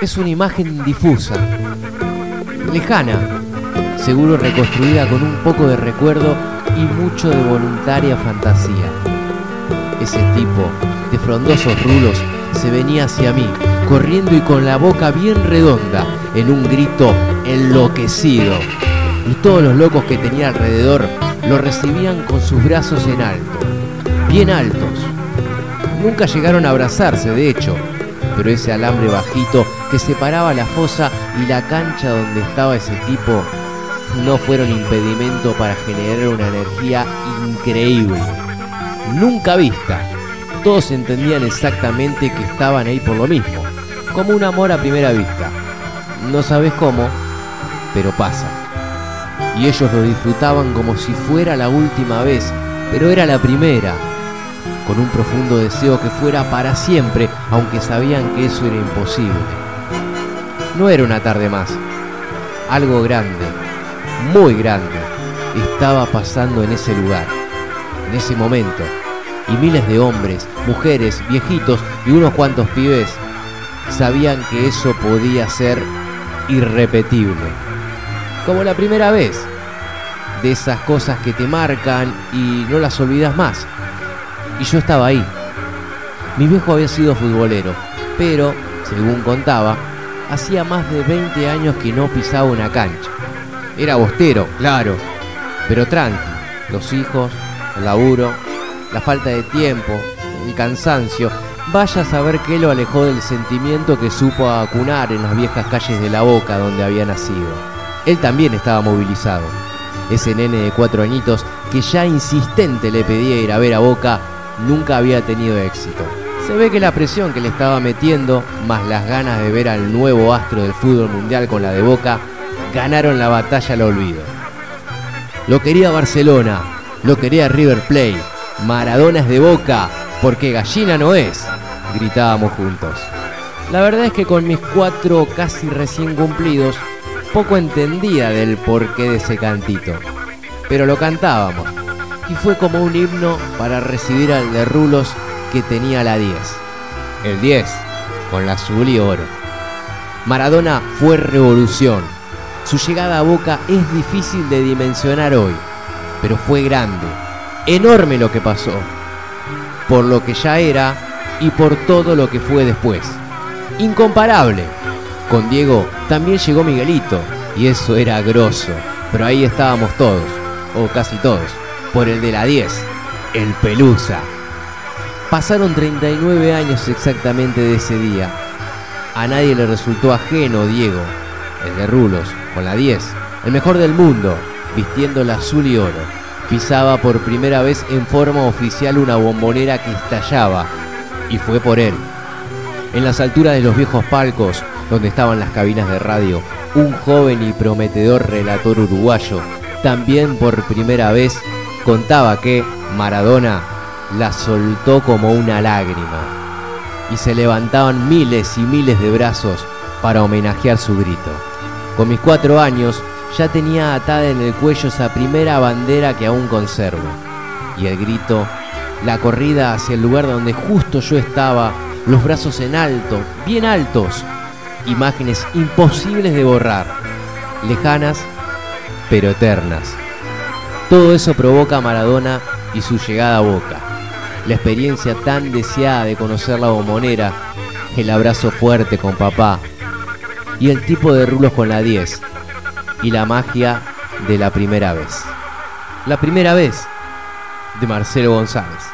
Es una imagen difusa, lejana, seguro reconstruida con un poco de recuerdo y mucho de voluntaria fantasía. Ese tipo de frondosos rulos se venía hacia mí, corriendo y con la boca bien redonda, en un grito enloquecido. Y todos los locos que tenía alrededor lo recibían con sus brazos en alto, bien altos. Nunca llegaron a abrazarse, de hecho, pero ese alambre bajito que separaba la fosa y la cancha donde estaba ese tipo no fueron impedimento para generar una energía increíble, nunca vista. Todos entendían exactamente que estaban ahí por lo mismo, como un amor a primera vista. No sabes cómo, pero pasa. Y ellos lo disfrutaban como si fuera la última vez, pero era la primera, con un profundo deseo que fuera para siempre, aunque sabían que eso era imposible. No era una tarde más, algo grande, muy grande, estaba pasando en ese lugar, en ese momento, y miles de hombres, mujeres, viejitos y unos cuantos pibes sabían que eso podía ser irrepetible, como la primera vez, de esas cosas que te marcan y no las olvidas más. Y yo estaba ahí. Mi viejo había sido futbolero, pero, según contaba, hacía más de 20 años que no pisaba una cancha. Era bostero, claro, pero tranqui. Los hijos, el laburo, la falta de tiempo, el cansancio. Vaya a saber qué lo alejó del sentimiento que supo acunar en las viejas calles de la boca donde había nacido. Él también estaba movilizado. Ese nene de cuatro añitos que ya insistente le pedía ir a ver a Boca nunca había tenido éxito. Se ve que la presión que le estaba metiendo, más las ganas de ver al nuevo astro del fútbol mundial con la de Boca, ganaron la batalla al olvido. Lo quería Barcelona, lo quería River Plate, Maradona es de Boca, porque gallina no es, gritábamos juntos. La verdad es que con mis cuatro casi recién cumplidos, poco entendía del porqué de ese cantito, pero lo cantábamos y fue como un himno para recibir al de Rulos que tenía la 10. El 10, con la azul y oro. Maradona fue revolución. Su llegada a Boca es difícil de dimensionar hoy, pero fue grande, enorme lo que pasó, por lo que ya era y por todo lo que fue después. Incomparable. Con Diego también llegó Miguelito, y eso era grosso, pero ahí estábamos todos, o casi todos, por el de la 10, el Pelusa. Pasaron 39 años exactamente de ese día. A nadie le resultó ajeno Diego, el de Rulos, con la 10, el mejor del mundo, vistiendo el azul y oro. Pisaba por primera vez en forma oficial una bombonera que estallaba, y fue por él. En las alturas de los viejos palcos, donde estaban las cabinas de radio, un joven y prometedor relator uruguayo, también por primera vez, contaba que Maradona la soltó como una lágrima, y se levantaban miles y miles de brazos para homenajear su grito. Con mis cuatro años ya tenía atada en el cuello esa primera bandera que aún conservo, y el grito, la corrida hacia el lugar donde justo yo estaba, los brazos en alto, bien altos, imágenes imposibles de borrar, lejanas pero eternas. Todo eso provoca a Maradona y su llegada a Boca. La experiencia tan deseada de conocer la bombonera, el abrazo fuerte con papá y el tipo de rulos con la 10 y la magia de la primera vez. La primera vez de Marcelo González.